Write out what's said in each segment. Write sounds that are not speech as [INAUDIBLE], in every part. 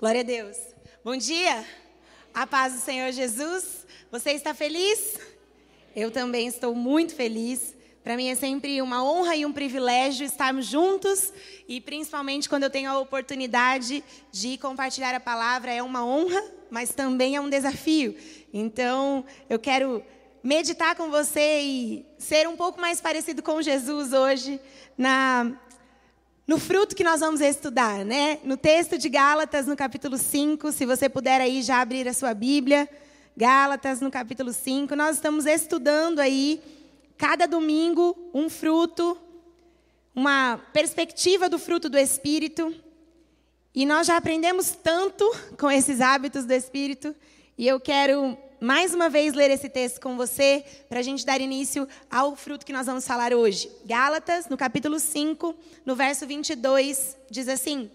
Glória a Deus. Bom dia. A paz do Senhor Jesus. Você está feliz? Eu também estou muito feliz. Para mim é sempre uma honra e um privilégio estarmos juntos e principalmente quando eu tenho a oportunidade de compartilhar a palavra, é uma honra, mas também é um desafio. Então, eu quero meditar com você e ser um pouco mais parecido com Jesus hoje na no fruto que nós vamos estudar, né? No texto de Gálatas, no capítulo 5, se você puder aí já abrir a sua Bíblia, Gálatas, no capítulo 5, nós estamos estudando aí, cada domingo, um fruto, uma perspectiva do fruto do Espírito. E nós já aprendemos tanto com esses hábitos do Espírito, e eu quero mais uma vez ler esse texto com você, para a gente dar início ao fruto que nós vamos falar hoje. Gálatas, no capítulo 5, no verso 22, diz assim: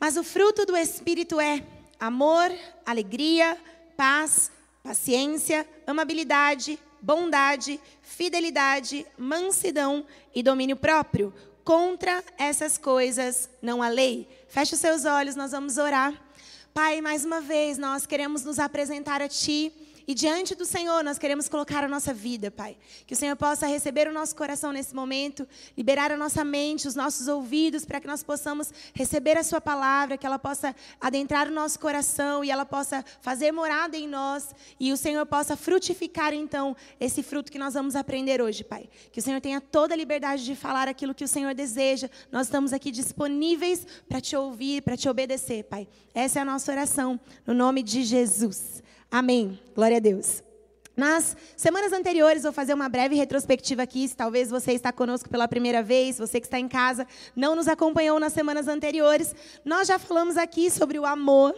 Mas o fruto do Espírito é amor, alegria, paz, paciência, amabilidade, bondade, fidelidade, mansidão e domínio próprio. Contra essas coisas não há lei. Feche os seus olhos, nós vamos orar. Pai, mais uma vez nós queremos nos apresentar a Ti e diante do Senhor, nós queremos colocar a nossa vida, Pai. Que o Senhor possa receber o nosso coração nesse momento, liberar a nossa mente, os nossos ouvidos, para que nós possamos receber a Sua palavra, que ela possa adentrar o nosso coração e ela possa fazer morada em nós. E o Senhor possa frutificar, então, esse fruto que nós vamos aprender hoje, Pai. Que o Senhor tenha toda a liberdade de falar aquilo que o Senhor deseja. Nós estamos aqui disponíveis para te ouvir, para te obedecer, Pai. Essa é a nossa oração, no nome de Jesus. Amém. Glória a Deus. Nas semanas anteriores, vou fazer uma breve retrospectiva aqui. Se talvez você está conosco pela primeira vez, você que está em casa, não nos acompanhou nas semanas anteriores. Nós já falamos aqui sobre o amor.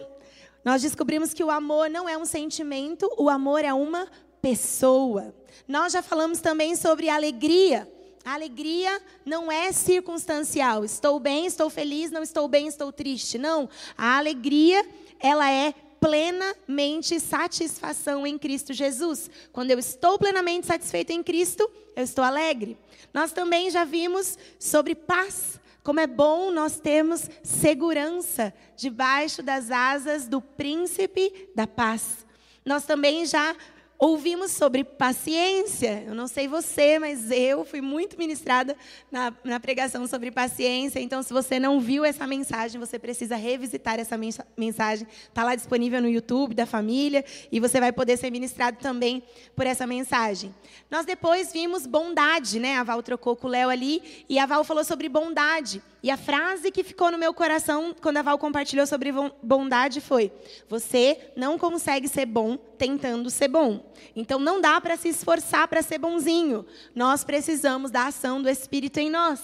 Nós descobrimos que o amor não é um sentimento, o amor é uma pessoa. Nós já falamos também sobre alegria. A alegria não é circunstancial. Estou bem, estou feliz, não estou bem, estou triste. Não. A alegria, ela é plenamente satisfação em Cristo Jesus. Quando eu estou plenamente satisfeito em Cristo, eu estou alegre. Nós também já vimos sobre paz. Como é bom nós termos segurança debaixo das asas do príncipe da paz. Nós também já Ouvimos sobre paciência. Eu não sei você, mas eu fui muito ministrada na, na, pregação sobre paciência. Então, se você não viu essa mensagem, você precisa revisitar essa mensagem. Está lá disponível no YouTube da família e você vai poder ser ministrado também por essa mensagem. Nós depois vimos bondade, né? A Val trocou com o Léo ali e a Val falou sobre bondade. E a frase que ficou no meu coração quando a Val compartilhou sobre bondade foi: Você não consegue ser bom tentando ser bom. Então não dá para se esforçar para ser bonzinho. Nós precisamos da ação do Espírito em nós.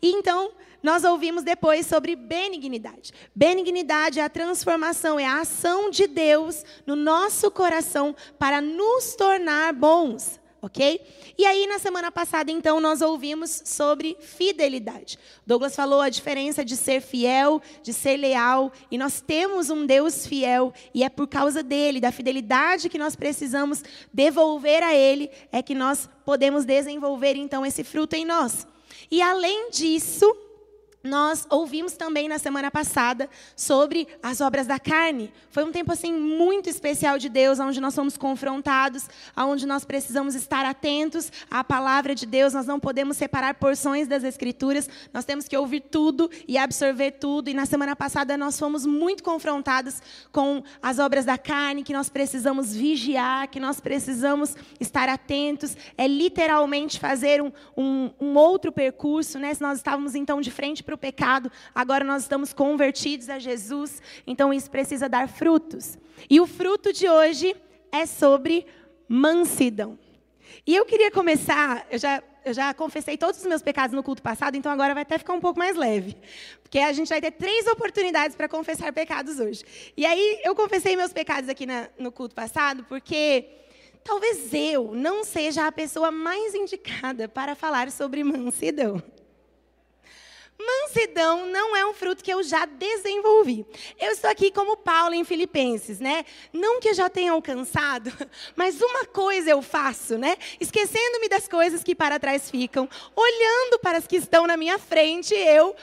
E então nós ouvimos depois sobre benignidade. Benignidade é a transformação, é a ação de Deus no nosso coração para nos tornar bons ok? E aí, na semana passada, então, nós ouvimos sobre fidelidade. Douglas falou a diferença de ser fiel, de ser leal, e nós temos um Deus fiel, e é por causa dele, da fidelidade que nós precisamos devolver a ele, é que nós podemos desenvolver, então, esse fruto em nós. E além disso, nós ouvimos também na semana passada sobre as obras da carne. Foi um tempo assim muito especial de Deus, onde nós fomos confrontados, onde nós precisamos estar atentos à palavra de Deus. Nós não podemos separar porções das escrituras. Nós temos que ouvir tudo e absorver tudo. E na semana passada nós fomos muito confrontados com as obras da carne, que nós precisamos vigiar, que nós precisamos estar atentos. É literalmente fazer um, um, um outro percurso, né? Se nós estávamos então de frente para o pecado, agora nós estamos convertidos a Jesus, então isso precisa dar frutos. E o fruto de hoje é sobre mansidão. E eu queria começar, eu já, eu já confessei todos os meus pecados no culto passado, então agora vai até ficar um pouco mais leve. Porque a gente vai ter três oportunidades para confessar pecados hoje. E aí eu confessei meus pecados aqui na, no culto passado, porque talvez eu não seja a pessoa mais indicada para falar sobre mansidão. Mansidão não é um fruto que eu já desenvolvi. Eu estou aqui como Paulo em Filipenses, né? Não que eu já tenha alcançado, [LAUGHS] mas uma coisa eu faço, né? Esquecendo-me das coisas que para trás ficam, olhando para as que estão na minha frente, eu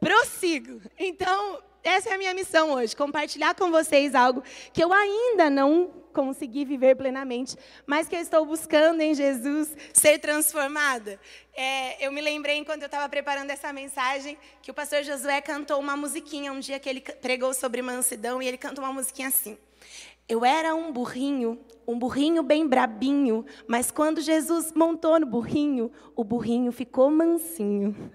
prossigo. Então, essa é a minha missão hoje, compartilhar com vocês algo que eu ainda não consegui viver plenamente, mas que eu estou buscando em Jesus ser transformada. É, eu me lembrei, enquanto eu estava preparando essa mensagem, que o pastor Josué cantou uma musiquinha um dia que ele pregou sobre mansidão, e ele cantou uma musiquinha assim. Eu era um burrinho, um burrinho bem brabinho, mas quando Jesus montou no burrinho, o burrinho ficou mansinho.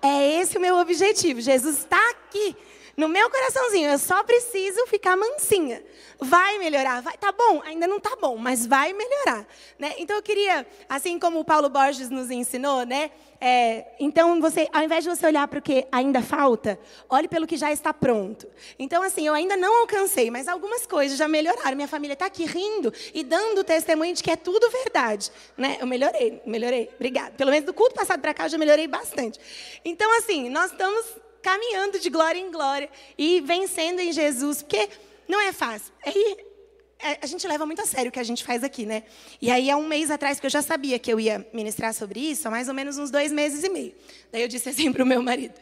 É esse o meu objetivo. Jesus está aqui no meu coraçãozinho, eu só preciso ficar mansinha. Vai melhorar, vai, tá bom, ainda não tá bom, mas vai melhorar, né? Então eu queria, assim como o Paulo Borges nos ensinou, né? É, então você, ao invés de você olhar para o que ainda falta, olhe pelo que já está pronto. Então assim, eu ainda não alcancei, mas algumas coisas já melhoraram. Minha família está aqui rindo e dando testemunho de que é tudo verdade, né? Eu melhorei, melhorei. Obrigada. Pelo menos do culto passado para cá eu já melhorei bastante. Então assim, nós estamos caminhando de glória em glória e vencendo em Jesus, porque não é fácil. É, a gente leva muito a sério o que a gente faz aqui, né? E aí, há um mês atrás, que eu já sabia que eu ia ministrar sobre isso, há mais ou menos uns dois meses e meio. Daí eu disse assim para o meu marido: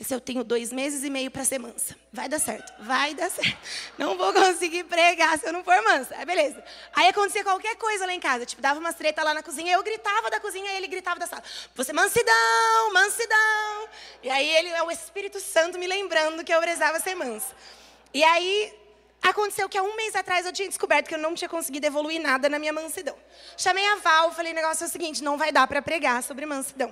se eu tenho dois meses e meio para ser mansa. Vai dar certo, vai dar certo. Não vou conseguir pregar se eu não for mansa. Aí, beleza. Aí acontecia qualquer coisa lá em casa. Tipo, dava umas treta lá na cozinha, eu gritava da cozinha e ele gritava da sala. Você, mansidão, mansidão. E aí, ele é o Espírito Santo me lembrando que eu precisava ser mansa. E aí, Aconteceu que há um mês atrás eu tinha descoberto que eu não tinha conseguido evoluir nada na minha mansidão. Chamei a Val, falei, o negócio é o seguinte, não vai dar para pregar sobre mansidão.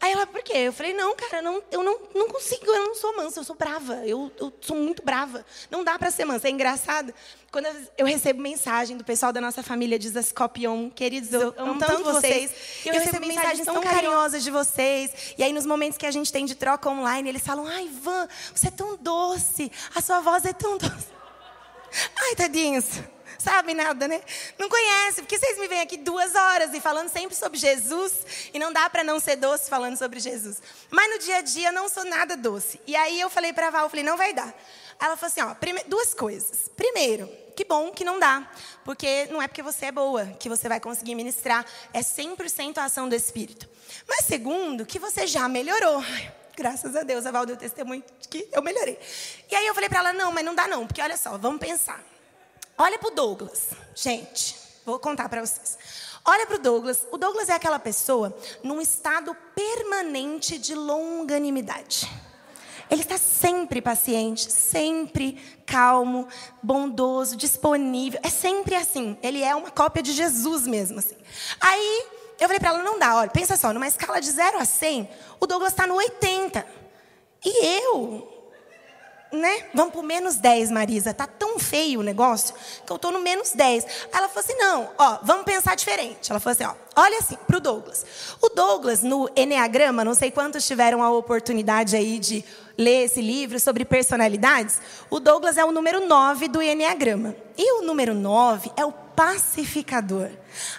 Aí ela, por quê? Eu falei, não, cara, não, eu não, não consigo, eu não sou mansa, eu sou brava, eu, eu sou muito brava. Não dá para ser mansa. É engraçado, quando eu, eu, recebo mensagem do pessoal da nossa família de Zascopion, queridos, eu, eu amo tanto vocês. Eu, eu recebo mensagens tão carinhosas de vocês. E aí, nos momentos que a gente tem de troca online, eles falam, ai, Ivan, você é tão doce, a sua voz é tão [LAUGHS] doce. Ai, tadinhos. Sabe nada, né? Não conhece, porque vocês me vêm aqui duas horas e falando sempre sobre Jesus, e não dá para não ser doce falando sobre Jesus. Mas no dia a dia eu não sou nada doce. E aí eu falei para Val, eu falei, não vai dar. Ela falou assim, ó, duas coisas. Primeiro, que bom que não dá, porque não é porque você é boa que você vai conseguir ministrar, é 100% a ação do Espírito. Mas segundo, que você já melhorou. Graças a Deus, a Val deu testemunho que eu melhorei. E aí eu falei para ela, não, mas não dá não, porque olha só, vamos pensar. Olha para o Douglas. Gente, vou contar para vocês. Olha para o Douglas. O Douglas é aquela pessoa num estado permanente de longanimidade. Ele está sempre paciente, sempre calmo, bondoso, disponível. É sempre assim. Ele é uma cópia de Jesus mesmo. Assim. Aí eu falei para ela, não dá, olha, pensa só, numa escala de 0 a 100, o Douglas está no 80. E eu, né? Vamos pro menos 10, Marisa. Tá tão feio o negócio que eu tô no menos 10. Aí ela falou assim: não, ó, vamos pensar diferente. Ela falou assim: ó, olha assim, pro Douglas. O Douglas, no Enneagrama, não sei quantos tiveram a oportunidade aí de ler esse livro sobre personalidades. O Douglas é o número 9 do Enneagrama. E o número 9 é o pacificador.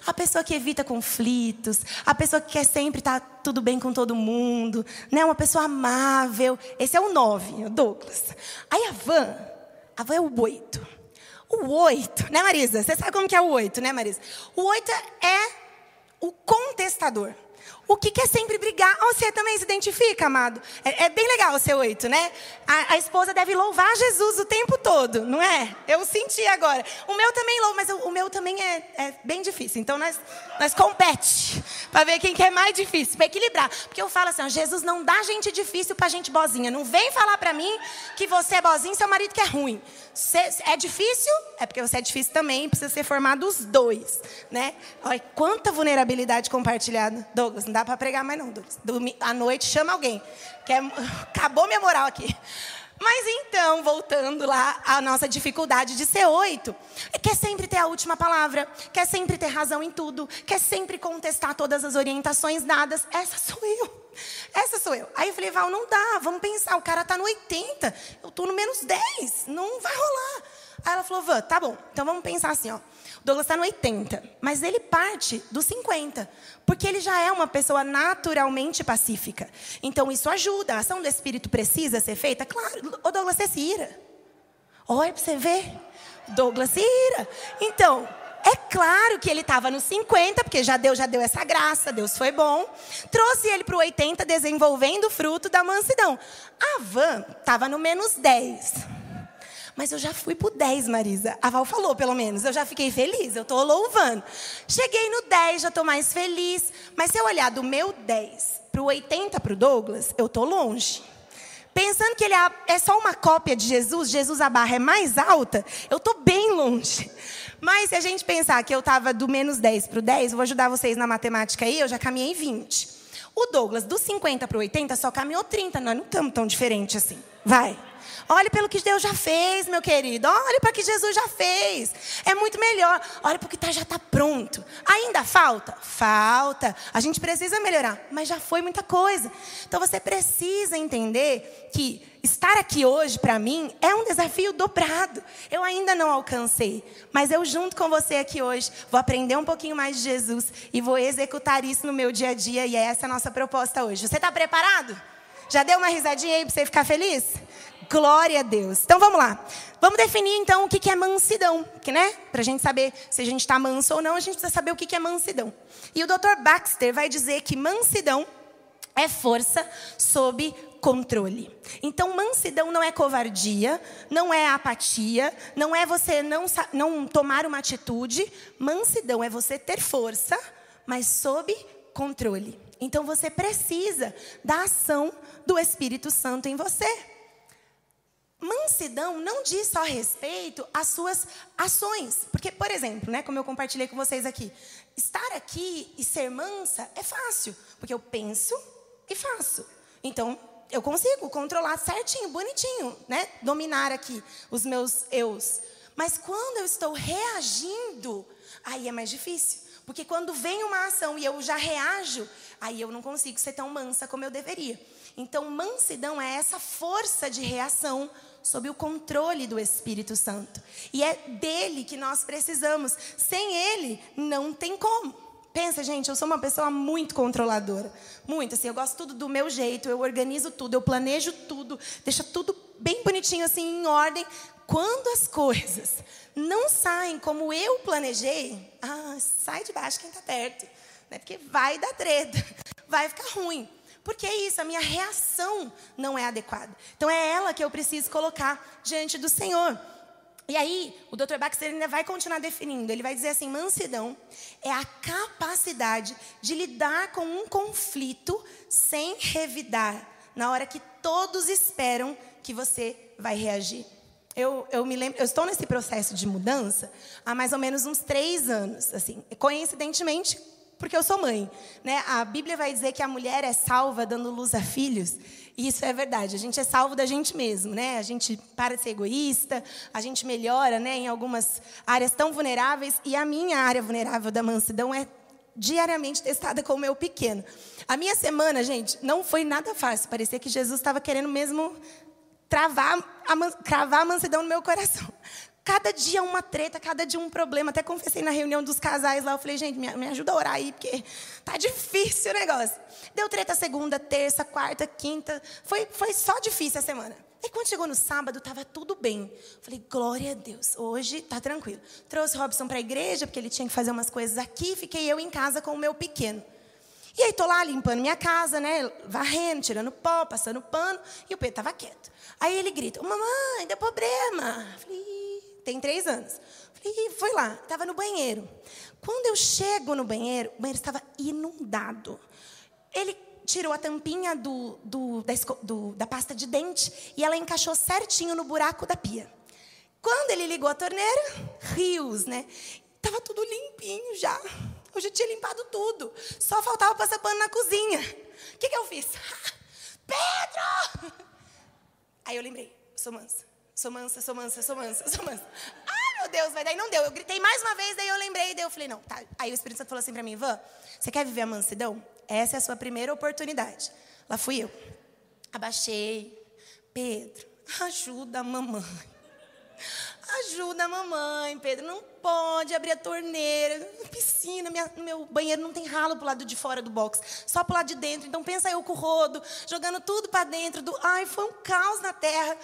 A pessoa que evita conflitos, a pessoa que quer sempre estar tudo bem com todo mundo, né? Uma pessoa amável. Esse é o 9, o Douglas. Aí a Van, a Van é o 8. O 8, né, Marisa? Você sabe como que é o 8, né, Marisa? O 8 é o contestador. O que quer sempre brigar. Você também se identifica, amado? É, é bem legal ser oito, né? A, a, esposa deve louvar Jesus o tempo todo, não é? Eu senti agora. O meu também louva, mas o, o meu também é, é, bem difícil. Então nós, nós compete para ver quem quer mais difícil, para equilibrar. Porque eu falo assim, ó, Jesus não dá gente difícil para gente bozinha. Não vem falar para mim que você é bozinho, seu marido que é ruim. Cê, é difícil? É porque você é difícil também, precisa ser formado os dois, né? Olha quanta vulnerabilidade compartilhada. Douglas, não dá para pregar mais não. À noite chama alguém. Que é, [LAUGHS] acabou minha moral aqui. Mas então, voltando lá à nossa dificuldade de ser oito, quer sempre ter a última palavra, quer sempre ter razão em tudo, quer sempre contestar todas as orientações dadas. Essa sou eu. Essa sou eu. Aí eu falei, Val, não dá, vamos pensar, o cara tá no 80, eu tô no menos 10, não vai rolar. Aí ela falou, Van, tá bom, então vamos pensar assim, ó. Douglas está no 80, mas ele parte dos 50, porque ele já é uma pessoa naturalmente pacífica. Então isso ajuda. A ação do Espírito precisa ser feita? Claro, o Douglas você se ira. Olha para você ver. Douglas se ira. Então, É claro que ele estava nos 50, porque já Deus já deu essa graça, Deus foi bom. Trouxe ele para o 80, desenvolvendo o fruto da mansidão. A Van estava no menos 10. Mas eu já fui pro 10, Marisa. A Val falou, pelo menos. Eu já fiquei feliz, eu tô louvando. Cheguei no 10, já tô mais feliz. Mas se eu olhar do meu 10 pro 80 pro Douglas, eu tô longe. Pensando que ele é, é só uma cópia de Jesus, Jesus a barra é mais alta, eu tô bem longe. Mas se a gente pensar que eu tava do menos 10 pro 10, eu vou ajudar vocês na matemática aí, eu já caminhei 20. O Douglas, do 50 pro 80, só caminhou 30. Nós não estamos tão diferente assim. Vai. Olhe pelo que Deus já fez, meu querido. Olhe para o que Jesus já fez. É muito melhor. Olhe para o que tá, já está pronto. Ainda falta? Falta. A gente precisa melhorar, mas já foi muita coisa. Então você precisa entender que estar aqui hoje para mim é um desafio dobrado. Eu ainda não alcancei, mas eu junto com você aqui hoje vou aprender um pouquinho mais de Jesus e vou executar isso no meu dia a dia e é essa a nossa proposta hoje. Você está preparado? Já deu uma risadinha aí para você ficar feliz? Glória a Deus. Então vamos lá. Vamos definir então o que é mansidão, que, né? Para a gente saber se a gente está manso ou não, a gente precisa saber o que é mansidão. E o Dr. Baxter vai dizer que mansidão é força sob controle. Então, mansidão não é covardia, não é apatia, não é você não, não tomar uma atitude. Mansidão é você ter força, mas sob controle. Então, você precisa da ação do Espírito Santo em você. Mansidão não diz só respeito às suas ações. Porque, por exemplo, né, como eu compartilhei com vocês aqui, estar aqui e ser mansa é fácil, porque eu penso e faço. Então, eu consigo controlar certinho, bonitinho, né? Dominar aqui os meus eus. Mas quando eu estou reagindo, aí é mais difícil. Porque quando vem uma ação e eu já reajo, aí eu não consigo ser tão mansa como eu deveria. Então, mansidão é essa força de reação sob o controle do Espírito Santo. E é dele que nós precisamos. Sem ele, não tem como. Pensa, gente, eu sou uma pessoa muito controladora. Muito, assim, eu gosto tudo do meu jeito, eu organizo tudo, eu planejo tudo, deixo tudo bem bonitinho, assim, em ordem. Quando as coisas não saem como eu planejei, ah, sai de baixo quem está perto. Né? Porque vai dar treta, [LAUGHS] vai ficar ruim. Porque é isso, a minha reação não é adequada. Então é ela que eu preciso colocar diante do Senhor. E aí, o Dr. Baxter ainda vai continuar definindo. Ele vai dizer assim: mansidão é a capacidade de lidar com um conflito sem revidar, na hora que todos esperam que você vai reagir. Eu, eu me lembro, eu estou nesse processo de mudança há mais ou menos uns três anos. Assim, coincidentemente, porque eu sou mãe. Né? A Bíblia vai dizer que a mulher é salva dando luz a filhos. E isso é verdade. A gente é salvo da gente mesmo, né? A gente para de ser egoísta, a gente melhora, né, em algumas áreas tão vulneráveis. E a minha área vulnerável da mansidão é diariamente testada com o meu pequeno. A minha semana, gente, não foi nada fácil. Parecia que Jesus estava querendo mesmo travar a, cravar a mansidão no meu coração. Cada dia uma treta, cada dia um problema. Até confessei na reunião dos casais lá. Eu falei, gente, me, me ajuda a orar aí, porque tá difícil o negócio. Deu treta segunda, terça, quarta, quinta. Foi, foi só difícil a semana. E quando chegou no sábado, estava tudo bem. Falei, glória a Deus, hoje tá tranquilo. Trouxe Robson para a igreja, porque ele tinha que fazer umas coisas aqui. Fiquei eu em casa com o meu pequeno. E aí tô lá limpando minha casa, né? Varrendo, tirando pó, passando pano. E o Pedro estava quieto. Aí ele grita, mamãe, deu problema. Falei, tem três anos. Falei, foi lá, estava no banheiro. Quando eu chego no banheiro, o banheiro estava inundado. Ele tirou a tampinha do, do, da, do, da pasta de dente e ela encaixou certinho no buraco da pia. Quando ele ligou a torneira, rios, né? Tava tudo limpinho já. Eu já tinha limpado tudo. Só faltava passar pano na cozinha. O que, que eu fiz? [LAUGHS] Pedro! Aí eu lembrei, sou mansa. Sou mansa, sou mansa, sou mansa, sou mansa. Ah, meu Deus, vai daí não deu. Eu gritei mais uma vez, daí eu lembrei, daí eu falei, não, tá. Aí o Espírito Santo falou assim para mim, Van, você quer viver a mansidão? Essa é a sua primeira oportunidade. Lá fui eu. Abaixei. Pedro, ajuda a mamãe. Ajuda a mamãe, Pedro. Não pode abrir a torneira. Piscina, minha, meu banheiro não tem ralo pro lado de fora do box, só pro lado de dentro. Então pensa eu com o rodo, jogando tudo para dentro do. Ai, foi um caos na terra.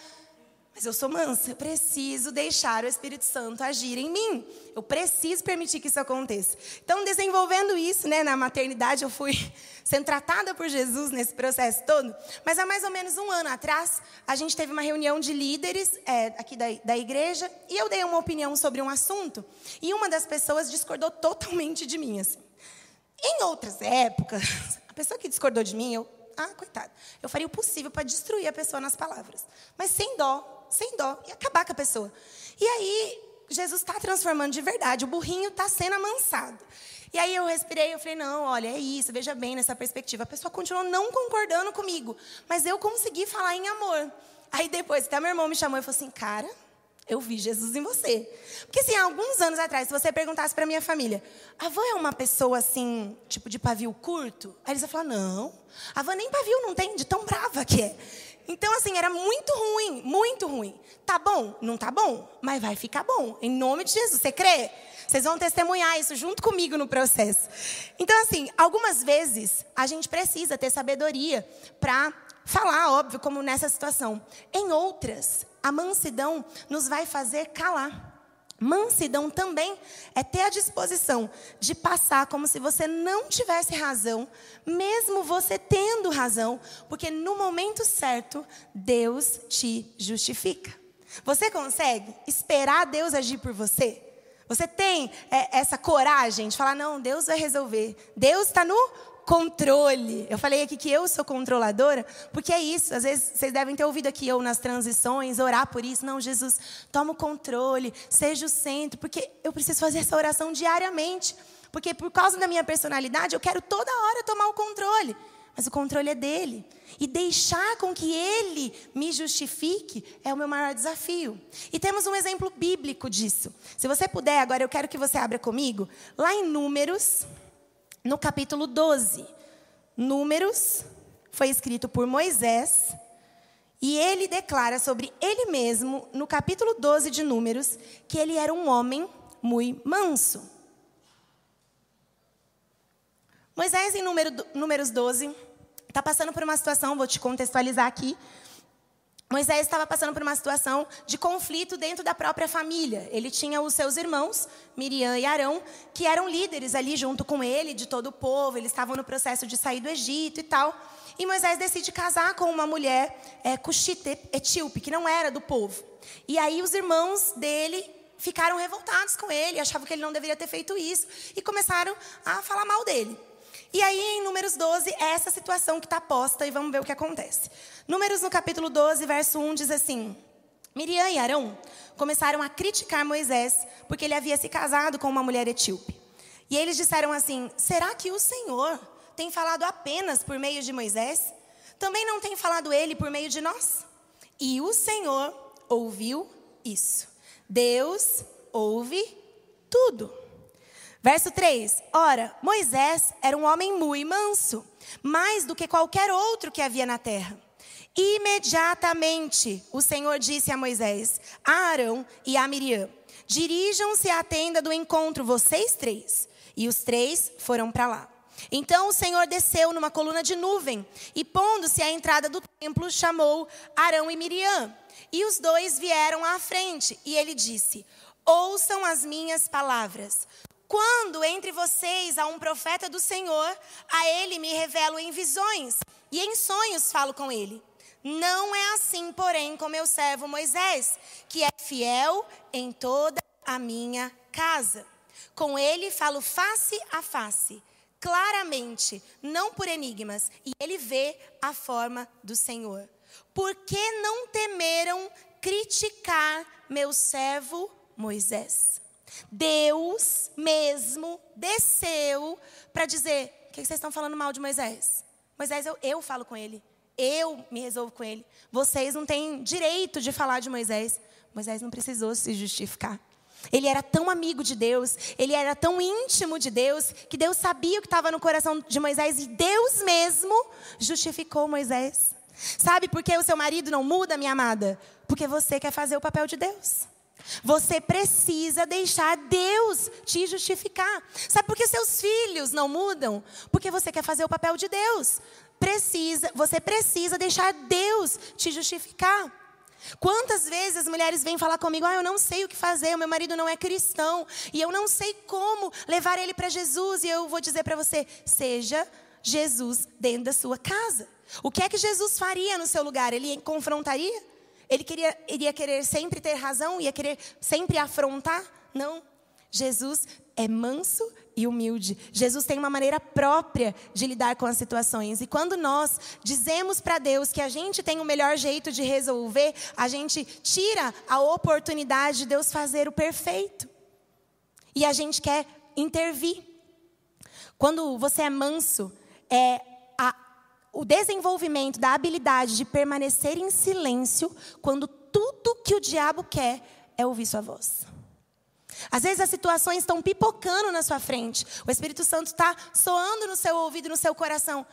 Mas eu sou mansa, eu preciso deixar o Espírito Santo agir em mim. Eu preciso permitir que isso aconteça. Então, desenvolvendo isso, né, na maternidade, eu fui [LAUGHS] sendo tratada por Jesus nesse processo todo. Mas há mais ou menos um ano atrás, a gente teve uma reunião de líderes é, aqui da, da igreja e eu dei uma opinião sobre um assunto e uma das pessoas discordou totalmente de mim. Assim. Em outras épocas, [LAUGHS] a pessoa que discordou de mim, eu, ah, coitado, eu faria o possível para destruir a pessoa nas palavras, mas sem dó sem dó, e acabar com a pessoa. E aí, Jesus está transformando de verdade, o burrinho está sendo amansado. E aí eu respirei, eu falei, não, olha, é isso, veja bem nessa perspectiva. A pessoa continuou não concordando comigo, mas eu consegui falar em amor. Aí depois, até meu irmão me chamou e falou assim, cara, eu vi Jesus em você. Porque assim, há alguns anos atrás, se você perguntasse para minha família, a avó é uma pessoa assim, tipo de pavio curto? Aí eles iam falar, não, a avó nem pavio não tem, de tão brava que é. Então, assim, era muito ruim, muito ruim. Tá bom? Não tá bom, mas vai ficar bom. Em nome de Jesus, você crê? Vocês vão testemunhar isso junto comigo no processo. Então, assim, algumas vezes a gente precisa ter sabedoria para falar, óbvio, como nessa situação. Em outras, a mansidão nos vai fazer calar. Mansidão também é ter a disposição de passar como se você não tivesse razão, mesmo você tendo razão, porque no momento certo, Deus te justifica. Você consegue esperar Deus agir por você? Você tem é, essa coragem de falar: não, Deus vai resolver. Deus está no controle. Eu falei aqui que eu sou controladora, porque é isso. Às vezes vocês devem ter ouvido aqui eu nas transições orar por isso. Não, Jesus, toma o controle, seja o centro, porque eu preciso fazer essa oração diariamente. Porque por causa da minha personalidade, eu quero toda hora tomar o controle. Mas o controle é dele. E deixar com que ele me justifique é o meu maior desafio. E temos um exemplo bíblico disso. Se você puder, agora eu quero que você abra comigo, lá em Números no capítulo 12. Números foi escrito por Moisés. E ele declara sobre ele mesmo, no capítulo 12 de Números, que ele era um homem muito manso. Moisés, em número, Números 12, está passando por uma situação, vou te contextualizar aqui. Moisés estava passando por uma situação de conflito dentro da própria família. Ele tinha os seus irmãos, Miriam e Arão, que eram líderes ali junto com ele, de todo o povo. Eles estavam no processo de sair do Egito e tal. E Moisés decide casar com uma mulher é, etíope, que não era do povo. E aí os irmãos dele ficaram revoltados com ele, achavam que ele não deveria ter feito isso, e começaram a falar mal dele. E aí, em Números 12, é essa situação que está posta e vamos ver o que acontece. Números no capítulo 12, verso 1 diz assim: Miriam e Arão começaram a criticar Moisés porque ele havia se casado com uma mulher etíope. E eles disseram assim: Será que o Senhor tem falado apenas por meio de Moisés? Também não tem falado ele por meio de nós? E o Senhor ouviu isso. Deus ouve tudo. Verso 3: Ora, Moisés era um homem muito manso, mais do que qualquer outro que havia na terra. Imediatamente o Senhor disse a Moisés, a Arão e a Miriam: Dirijam-se à tenda do encontro, vocês três. E os três foram para lá. Então o Senhor desceu numa coluna de nuvem e, pondo-se à entrada do templo, chamou Arão e Miriam. E os dois vieram à frente. E ele disse: Ouçam as minhas palavras. Quando entre vocês há um profeta do Senhor, a ele me revelo em visões, e em sonhos falo com ele. Não é assim, porém, com meu servo Moisés, que é fiel em toda a minha casa. Com ele falo face a face, claramente, não por enigmas, e ele vê a forma do Senhor. Por que não temeram criticar meu servo Moisés? Deus mesmo desceu para dizer: o que vocês estão falando mal de Moisés? Moisés, eu, eu falo com ele. Eu me resolvo com ele. Vocês não têm direito de falar de Moisés. Moisés não precisou se justificar. Ele era tão amigo de Deus, ele era tão íntimo de Deus, que Deus sabia o que estava no coração de Moisés e Deus mesmo justificou Moisés. Sabe por que o seu marido não muda, minha amada? Porque você quer fazer o papel de Deus. Você precisa deixar Deus te justificar. Sabe por que seus filhos não mudam? Porque você quer fazer o papel de Deus. Precisa, você precisa deixar Deus te justificar. Quantas vezes as mulheres vêm falar comigo: ah, eu não sei o que fazer, o meu marido não é cristão, e eu não sei como levar ele para Jesus, e eu vou dizer para você: seja Jesus dentro da sua casa. O que é que Jesus faria no seu lugar? Ele confrontaria? Ele queria, iria querer sempre ter razão? Ia querer sempre afrontar? Não. Jesus é manso e humilde. Jesus tem uma maneira própria de lidar com as situações. E quando nós dizemos para Deus que a gente tem o melhor jeito de resolver, a gente tira a oportunidade de Deus fazer o perfeito. E a gente quer intervir. Quando você é manso, é o desenvolvimento da habilidade de permanecer em silêncio quando tudo que o diabo quer é ouvir sua voz. Às vezes as situações estão pipocando na sua frente. O Espírito Santo está soando no seu ouvido, no seu coração.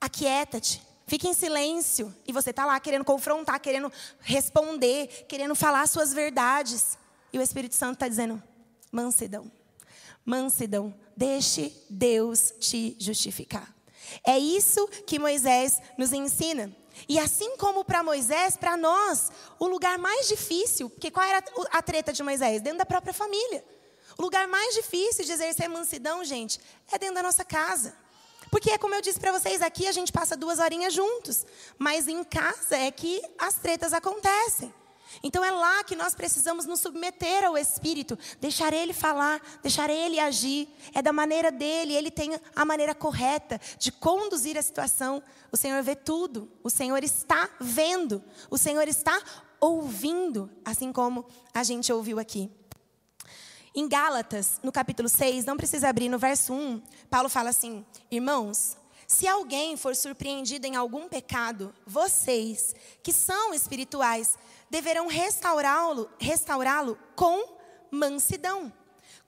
Aquieta-te. Fique em silêncio. E você está lá querendo confrontar, querendo responder, querendo falar suas verdades. E o Espírito Santo está dizendo: mansidão. Mansidão. Deixe Deus te justificar. É isso que Moisés nos ensina. E assim como para Moisés, para nós, o lugar mais difícil, porque qual era a treta de Moisés? Dentro da própria família. O lugar mais difícil de exercer mansidão, gente, é dentro da nossa casa. Porque como eu disse para vocês, aqui a gente passa duas horinhas juntos. Mas em casa é que as tretas acontecem. Então é lá que nós precisamos nos submeter ao Espírito, deixar Ele falar, deixar Ele agir. É da maneira dele, Ele tem a maneira correta de conduzir a situação. O Senhor vê tudo, o Senhor está vendo, o Senhor está ouvindo, assim como a gente ouviu aqui. Em Gálatas, no capítulo 6, não precisa abrir, no verso 1, Paulo fala assim: Irmãos, se alguém for surpreendido em algum pecado, vocês, que são espirituais, deverão restaurá-lo restaurá com mansidão.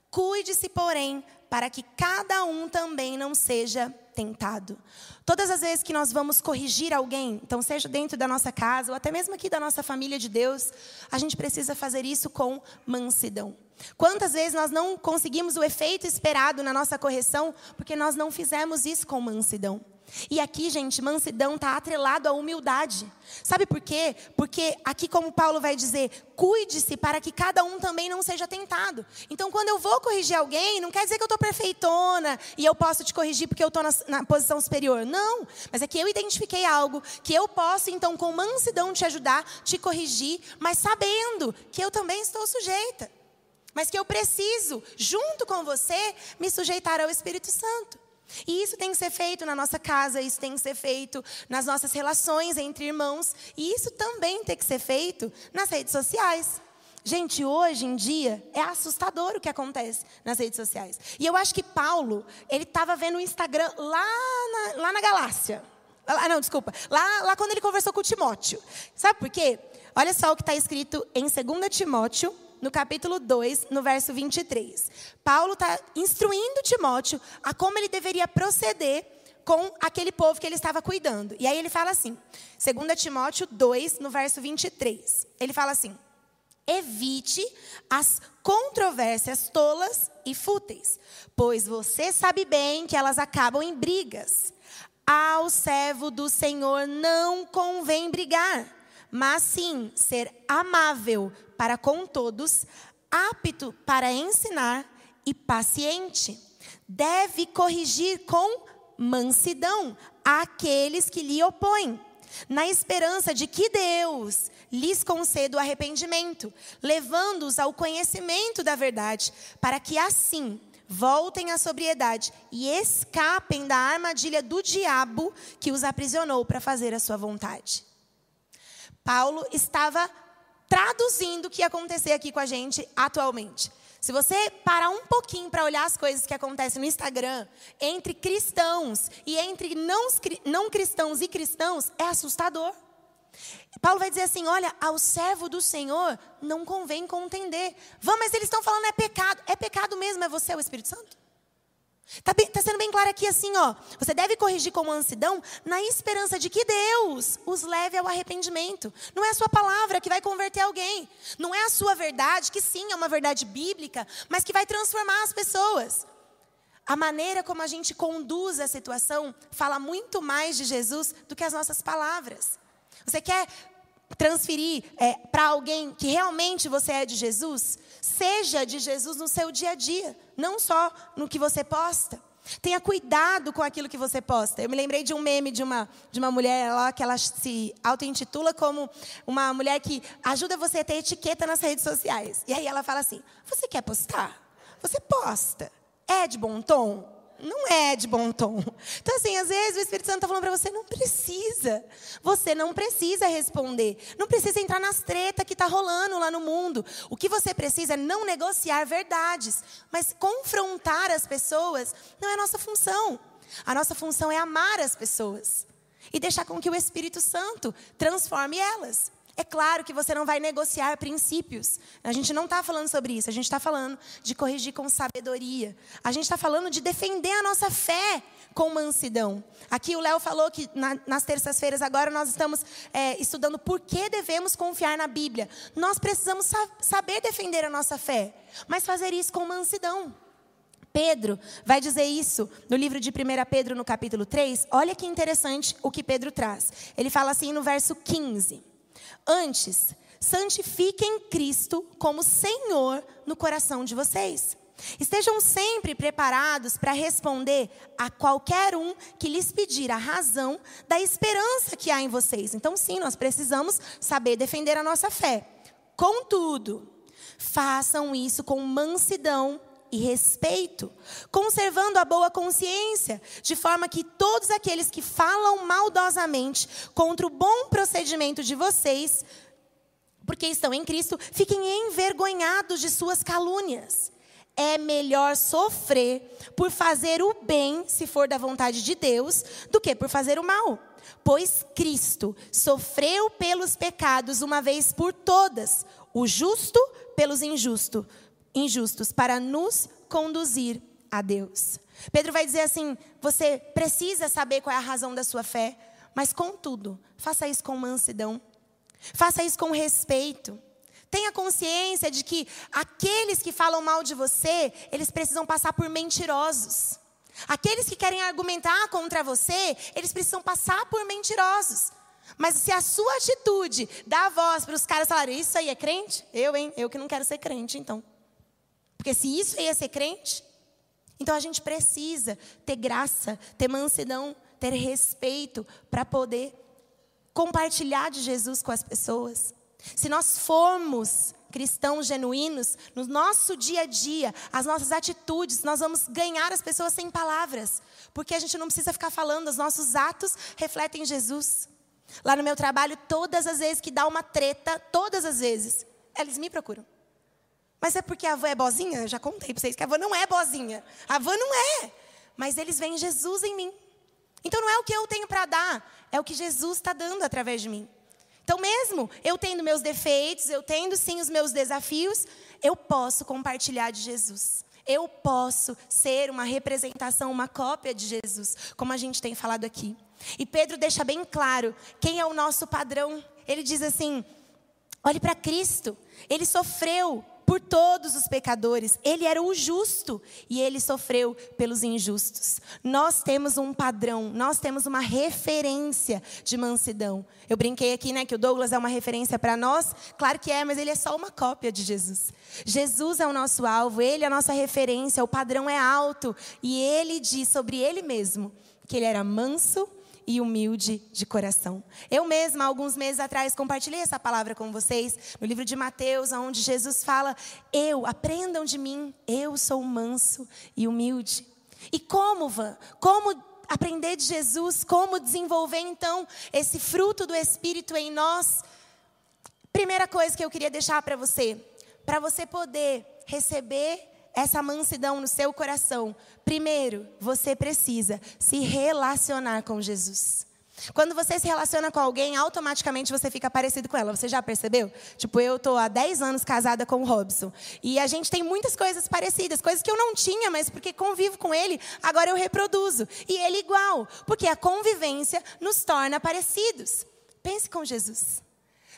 Cuide-se, porém, para que cada um também não seja tentado. Todas as vezes que nós vamos corrigir alguém, então seja dentro da nossa casa ou até mesmo aqui da nossa família de Deus, a gente precisa fazer isso com mansidão. Quantas vezes nós não conseguimos o efeito esperado na nossa correção porque nós não fizemos isso com mansidão? E aqui, gente, mansidão está atrelado à humildade. Sabe por quê? Porque aqui, como Paulo vai dizer, cuide-se para que cada um também não seja tentado. Então, quando eu vou corrigir alguém, não quer dizer que eu estou perfeitona e eu posso te corrigir porque eu estou na, na, posição superior. Não. Mas é que eu identifiquei algo que eu posso, então, com mansidão te ajudar, te corrigir, mas sabendo que eu também estou sujeita. Mas que eu preciso, junto com você, me sujeitar ao Espírito Santo. E isso tem que ser feito na nossa casa, isso tem que ser feito nas nossas relações entre irmãos, e isso também tem que ser feito nas redes sociais. Gente, hoje em dia é assustador o que acontece nas redes sociais. E eu acho que Paulo, ele estava vendo o Instagram lá na, lá na galáxia. Lá, não, desculpa. Lá, lá quando ele conversou com o Timóteo. Sabe por quê? Olha só o que está escrito em 2 Timóteo no capítulo 2, no verso 23. Paulo está instruindo Timóteo a como ele deveria proceder com aquele povo que ele estava cuidando. E aí ele fala assim, 2 Timóteo 2, no verso 23. Ele fala assim: Evite as controvérsias tolas e fúteis, pois você sabe bem que elas acabam em brigas. Ao servo do Senhor não convém brigar, mas sim ser amável para com todos, apto para ensinar e paciente. Deve corrigir com mansidão aqueles que lhe opõem, na esperança de que Deus lhes conceda o arrependimento, levando-os ao conhecimento da verdade, para que assim voltem à sobriedade e escapem da armadilha do diabo que os aprisionou para fazer a sua vontade. Paulo estava traduzindo o que ia acontecer aqui com a gente atualmente. Se você parar um pouquinho para olhar as coisas que acontecem no Instagram, entre cristãos e entre não, não cristãos e cristãos, é assustador. Paulo vai dizer assim: olha, ao servo do Senhor não convém contender. Vamos, mas eles estão falando é pecado. É pecado mesmo, é você, o Espírito Santo? Está tá sendo bem claro aqui assim, ó. Você deve corrigir com mansidão na esperança de que Deus os leve ao arrependimento. Não é a sua palavra que vai converter alguém. Não é a sua verdade, que sim é uma verdade bíblica, mas que vai transformar as pessoas. A maneira como a gente conduz a situação fala muito mais de Jesus do que as nossas palavras. Você quer transferir é, para alguém que realmente você é de Jesus, seja de Jesus no seu dia a dia, não só no que você posta. Tenha cuidado com aquilo que você posta. Eu me lembrei de um meme de uma, de uma mulher lá que ela se auto-intitula como uma mulher que ajuda você a ter etiqueta nas redes sociais. E aí ela fala assim: Você quer postar? Você posta. É de bom tom? Não é de bom tom. Então, assim, às vezes o Espírito Santo está falando para você, não precisa. Você não precisa responder. Não precisa entrar nas tretas que está rolando lá no mundo. O que você precisa é não negociar verdades. Mas confrontar as pessoas não é nossa função. A nossa função é amar as pessoas. E deixar com que o Espírito Santo transforme elas. É claro que você não vai negociar princípios. A gente não está falando sobre isso. A gente está falando de corrigir com sabedoria. A gente está falando de defender a nossa fé com mansidão. Aqui o Léo falou que na, nas terças-feiras agora nós estamos é, estudando por que devemos confiar na Bíblia. Nós precisamos sa saber defender a nossa fé, mas fazer isso com mansidão. Pedro vai dizer isso no livro de 1 Pedro, no capítulo 3. Olha que interessante o que Pedro traz. Ele fala assim no verso 15. Antes, santifiquem Cristo como Senhor no coração de vocês. Estejam sempre preparados para responder a qualquer um que lhes pedir a razão da esperança que há em vocês. Então, sim, nós precisamos saber defender a nossa fé. Contudo, façam isso com mansidão e respeito, conservando a boa consciência, de forma que todos aqueles que falam maldosamente contra o bom procedimento de vocês, porque estão em Cristo, fiquem envergonhados de suas calúnias. É melhor sofrer por fazer o bem, se for da vontade de Deus, do que por fazer o mal. Pois Cristo sofreu pelos pecados uma vez por todas, o justo pelos injustos injustos para nos conduzir a Deus. Pedro vai dizer assim: você precisa saber qual é a razão da sua fé, mas contudo, faça isso com mansidão, faça isso com respeito. Tenha consciência de que aqueles que falam mal de você, eles precisam passar por mentirosos. Aqueles que querem argumentar contra você, eles precisam passar por mentirosos. Mas se a sua atitude dá voz para os caras falarem, isso aí é crente? Eu, hein? Eu que não quero ser crente, então. Porque se isso ia ser crente, então a gente precisa ter graça, ter mansidão, ter respeito para poder compartilhar de Jesus com as pessoas. Se nós formos cristãos genuínos, no nosso dia a dia, as nossas atitudes, nós vamos ganhar as pessoas sem palavras, porque a gente não precisa ficar falando, os nossos atos refletem Jesus. Lá no meu trabalho, todas as vezes que dá uma treta, todas as vezes, eles me procuram. Mas é porque a avó é bozinha? Eu já contei para vocês que a avó não é bozinha. A avó não é. Mas eles veem Jesus em mim. Então não é o que eu tenho para dar, é o que Jesus está dando através de mim. Então, mesmo eu tendo meus defeitos, eu tendo sim os meus desafios, eu posso compartilhar de Jesus. Eu posso ser uma representação, uma cópia de Jesus, como a gente tem falado aqui. E Pedro deixa bem claro quem é o nosso padrão. Ele diz assim: olhe para Cristo, ele sofreu por todos os pecadores. Ele era o justo e ele sofreu pelos injustos. Nós temos um padrão, nós temos uma referência de mansidão. Eu brinquei aqui, né, que o Douglas é uma referência para nós. Claro que é, mas ele é só uma cópia de Jesus. Jesus é o nosso alvo, ele é a nossa referência, o padrão é alto e ele diz sobre ele mesmo que ele era manso e humilde de coração. Eu mesma, alguns meses atrás, compartilhei essa palavra com vocês no livro de Mateus, onde Jesus fala: Eu, aprendam de mim, eu sou manso e humilde. E como, Van? Como aprender de Jesus? Como desenvolver então esse fruto do Espírito em nós? Primeira coisa que eu queria deixar para você, para você poder receber essa mansidão no seu coração, primeiro, você precisa se relacionar com Jesus. Quando você se relaciona com alguém, automaticamente você fica parecido com ela. Você já percebeu? Tipo, eu tô há 10 anos casada com o Robson. E a gente tem muitas coisas parecidas, coisas que eu não tinha, mas porque convivo com ele, agora eu reproduzo. E ele igual, porque a convivência nos torna parecidos. Pense com Jesus.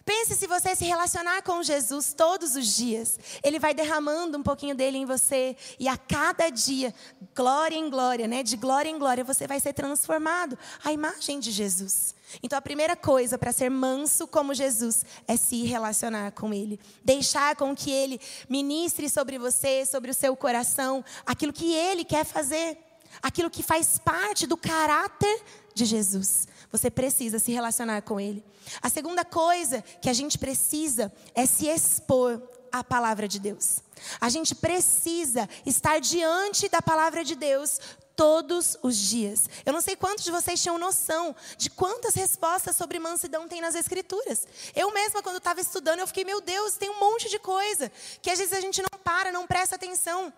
Pense se você se relacionar com Jesus todos os dias, ele vai derramando um pouquinho dele em você e a cada dia, glória em glória, né? De glória em glória, você vai ser transformado à imagem de Jesus. Então a primeira coisa para ser manso como Jesus é se relacionar com ele, deixar com que ele ministre sobre você, sobre o seu coração, aquilo que ele quer fazer, aquilo que faz parte do caráter de Jesus. Você precisa se relacionar com Ele. A segunda coisa que a gente precisa é se expor à palavra de Deus. A gente precisa estar diante da palavra de Deus todos os dias. Eu não sei quantos de vocês tinham noção de quantas respostas sobre mansidão tem nas Escrituras. Eu mesma, quando estava estudando, eu fiquei, meu Deus, tem um monte de coisa que às vezes a gente não para, não presta atenção.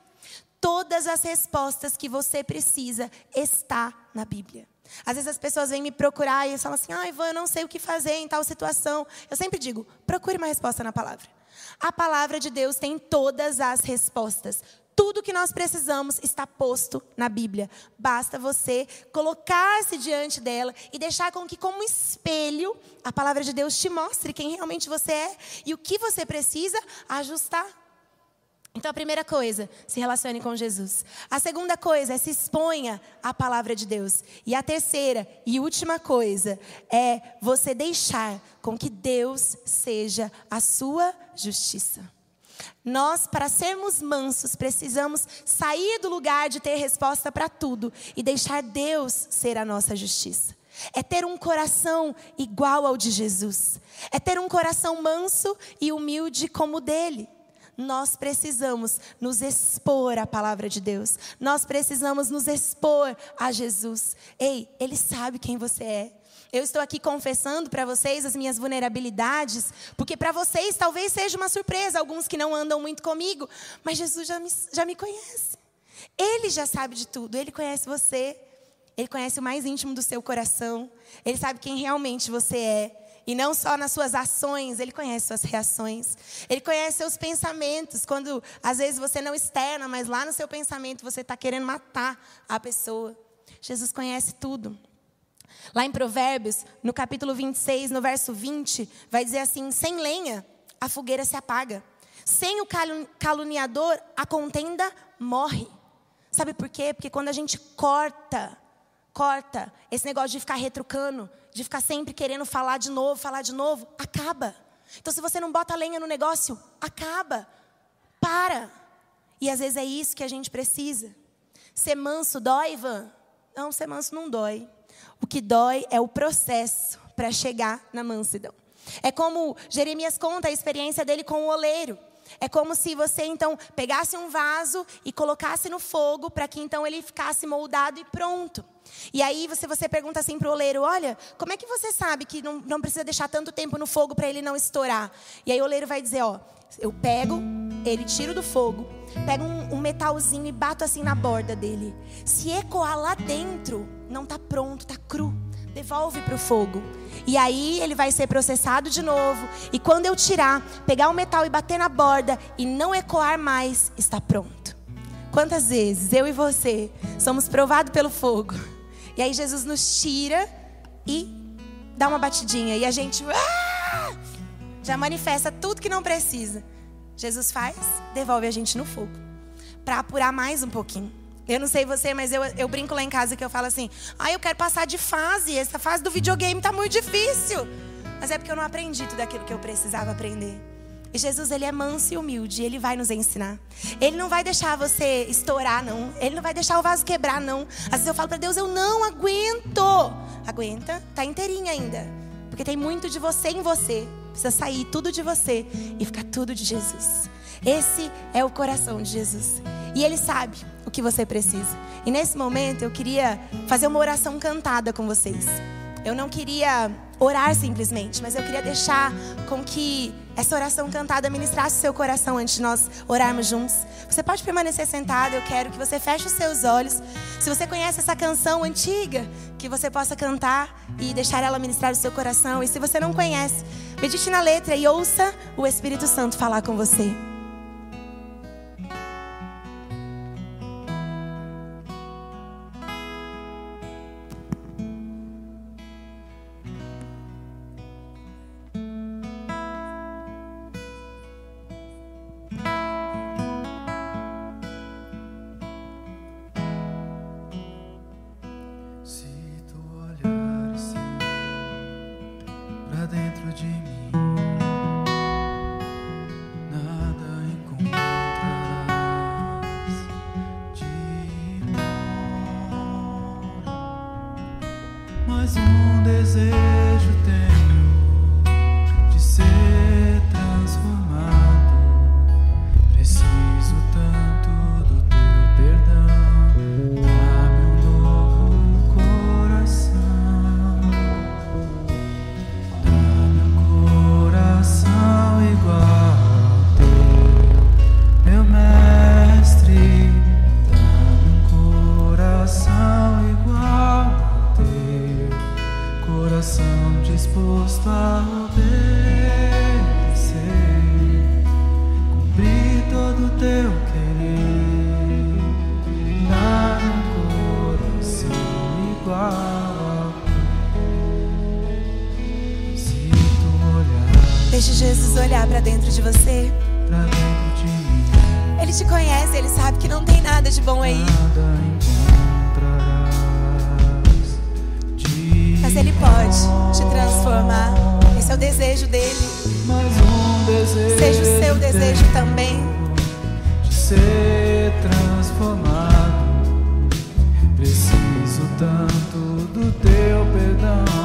Todas as respostas que você precisa está na Bíblia. Às vezes as pessoas vêm me procurar e falam assim: ah, Ivan, eu não sei o que fazer em tal situação. Eu sempre digo: procure uma resposta na palavra. A palavra de Deus tem todas as respostas. Tudo que nós precisamos está posto na Bíblia. Basta você colocar-se diante dela e deixar com que, como espelho, a palavra de Deus te mostre quem realmente você é e o que você precisa ajustar. Então, a primeira coisa, se relacione com Jesus. A segunda coisa é se exponha à palavra de Deus. E a terceira e última coisa é você deixar com que Deus seja a sua justiça. Nós, para sermos mansos, precisamos sair do lugar de ter resposta para tudo e deixar Deus ser a nossa justiça. É ter um coração igual ao de Jesus. É ter um coração manso e humilde como o dele nós precisamos nos expor à palavra de Deus. Nós precisamos nos expor a Jesus. Ei, Ele sabe quem você é. Eu estou aqui confessando para vocês as minhas vulnerabilidades, porque para vocês talvez seja uma surpresa, alguns que não andam muito comigo, mas Jesus já me, já me conhece. Ele já sabe de tudo, ele conhece você, ele conhece o mais íntimo do seu coração, ele sabe quem realmente você é. E não só nas suas ações, Ele conhece suas reações. Ele conhece seus pensamentos. Quando às vezes você não externa, mas lá no seu pensamento você está querendo matar a pessoa. Jesus conhece tudo. Lá em Provérbios, no capítulo 26, no verso 20, vai dizer assim: sem lenha, a fogueira se apaga. Sem o caluniador, a contenda morre. Sabe por quê? Porque quando a gente corta, corta esse negócio de ficar retrucando, de ficar sempre querendo falar de novo, falar de novo, acaba. Então, se você não bota lenha no negócio, acaba. Para. E às vezes é isso que a gente precisa. Ser manso dói, Ivan? Não, ser manso não dói. O que dói é o processo para chegar na mansidão. É como Jeremias conta a experiência dele com o oleiro. É como se você então pegasse um vaso e colocasse no fogo para que então ele ficasse moldado e pronto. E aí você, você pergunta assim para o oleiro: olha, como é que você sabe que não, não precisa deixar tanto tempo no fogo para ele não estourar? E aí o oleiro vai dizer: ó, eu pego, ele tiro do fogo, pego um, um metalzinho e bato assim na borda dele. Se ecoar lá dentro, não está pronto, está cru. Devolve para o fogo. E aí ele vai ser processado de novo. E quando eu tirar, pegar o metal e bater na borda e não ecoar mais, está pronto. Quantas vezes eu e você somos provados pelo fogo? E aí Jesus nos tira e dá uma batidinha. E a gente ah! já manifesta tudo que não precisa. Jesus faz, devolve a gente no fogo. Para apurar mais um pouquinho. Eu não sei você, mas eu, eu brinco lá em casa que eu falo assim: ah, eu quero passar de fase. Essa fase do videogame tá muito difícil. Mas é porque eu não aprendi tudo aquilo que eu precisava aprender. E Jesus, ele é manso e humilde, ele vai nos ensinar. Ele não vai deixar você estourar, não. Ele não vai deixar o vaso quebrar, não. Às vezes eu falo para Deus, eu não aguento. Aguenta, tá inteirinha ainda. Porque tem muito de você em você. Precisa sair tudo de você e ficar tudo de Jesus. Esse é o coração de Jesus. E ele sabe o que você precisa. E nesse momento eu queria fazer uma oração cantada com vocês. Eu não queria orar simplesmente, mas eu queria deixar com que essa oração cantada ministrasse o seu coração antes de nós orarmos juntos. Você pode permanecer sentado, eu quero que você feche os seus olhos. Se você conhece essa canção antiga, que você possa cantar e deixar ela ministrar o seu coração. E se você não conhece, medite na letra e ouça o Espírito Santo falar com você. coração disposto a obedecer, cumprir todo o teu querer, dar um coração igual. Se deixe Jesus olhar para dentro de você. Pra dentro de mim. Ele te conhece, ele sabe que não tem nada de bom aí. Nada pode te transformar. Esse é o desejo dele. Um desejo Seja o seu desejo também. De ser transformado. Preciso tanto do teu perdão.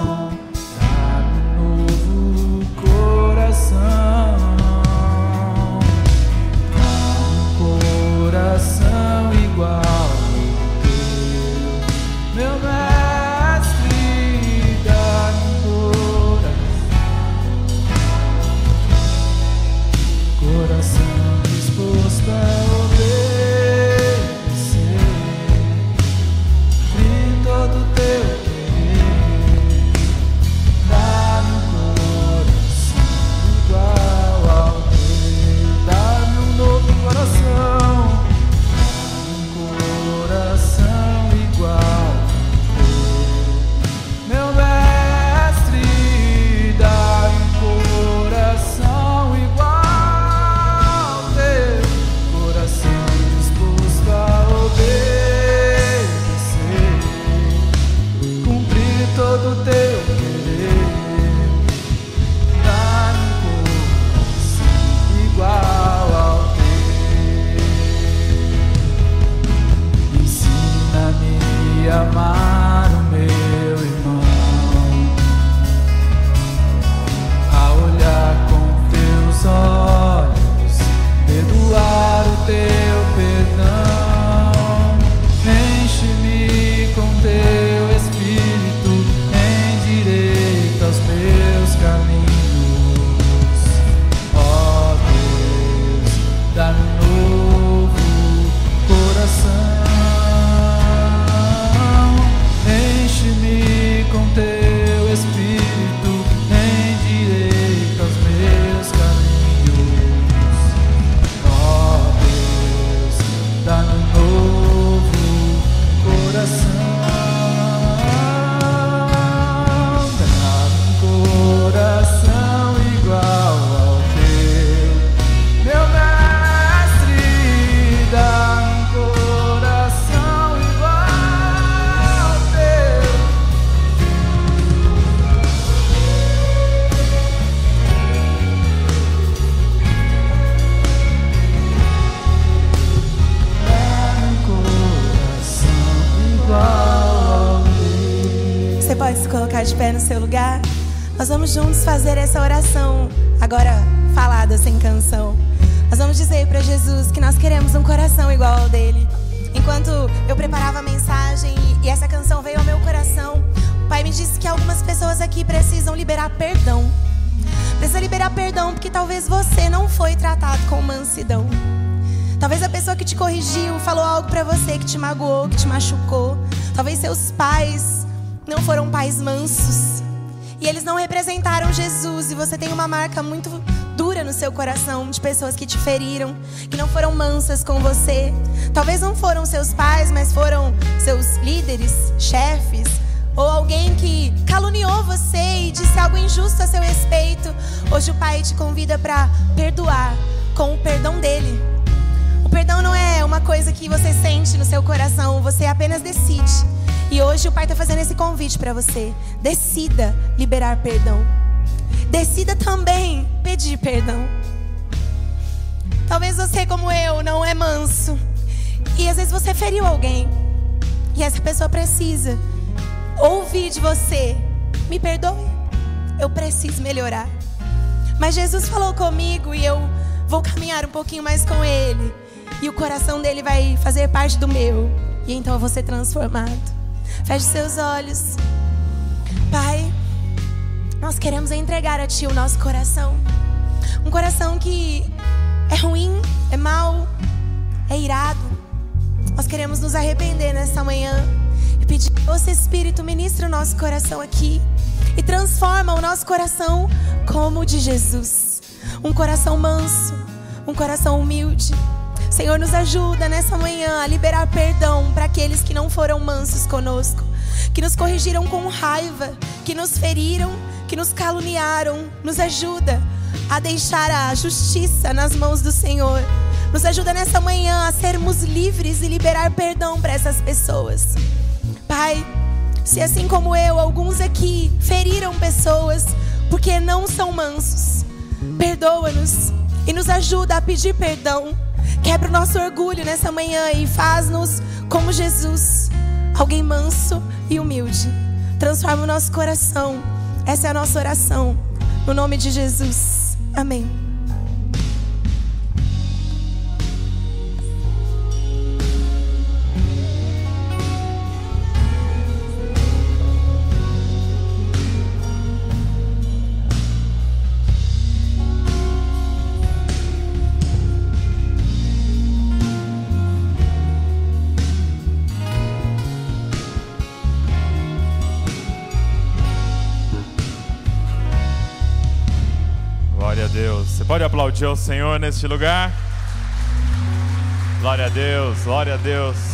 no seu lugar, nós vamos juntos fazer essa oração, agora falada sem canção. Nós vamos dizer para Jesus que nós queremos um coração igual ao dele. Enquanto eu preparava a mensagem e essa canção veio ao meu coração, o Pai me disse que algumas pessoas aqui precisam liberar perdão. Precisa liberar perdão porque talvez você não foi tratado com mansidão. Talvez a pessoa que te corrigiu falou algo para você que te magoou, que te machucou. Talvez seus pais não foram pais mansos. E eles não representaram Jesus. E você tem uma marca muito dura no seu coração de pessoas que te feriram, que não foram mansas com você. Talvez não foram seus pais, mas foram seus líderes, chefes, ou alguém que caluniou você e disse algo injusto a seu respeito. Hoje o Pai te convida para perdoar com o perdão dele. O perdão não é uma coisa que você sente no seu coração, você apenas decide. E hoje o Pai está fazendo esse convite para você. Decida liberar perdão. Decida também pedir perdão. Talvez você, como eu, não é manso. E às vezes você feriu alguém. E essa pessoa precisa ouvir de você: me perdoe, eu preciso melhorar. Mas Jesus falou comigo e eu vou caminhar um pouquinho mais com Ele. E o coração dele vai fazer parte do meu. E então eu vou ser transformado. Feche seus olhos. Pai, nós queremos entregar a Ti o nosso coração. Um coração que é ruim, é mau, é irado. Nós queremos nos arrepender nessa manhã e pedir que você, Espírito, ministre o nosso coração aqui e transforma o nosso coração como o de Jesus. Um coração manso, um coração humilde. Senhor, nos ajuda nessa manhã a liberar perdão para aqueles que não foram mansos conosco, que nos corrigiram com raiva, que nos feriram, que nos caluniaram. Nos ajuda a deixar a justiça nas mãos do Senhor. Nos ajuda nessa manhã a sermos livres e liberar perdão para essas pessoas. Pai, se assim como eu, alguns aqui feriram pessoas porque não são mansos, perdoa-nos e nos ajuda a pedir perdão. Quebra o nosso orgulho nessa manhã e faz-nos como Jesus, alguém manso e humilde. Transforma o nosso coração. Essa é a nossa oração. No nome de Jesus. Amém. Você pode aplaudir ao Senhor neste lugar? Glória a Deus, glória a Deus.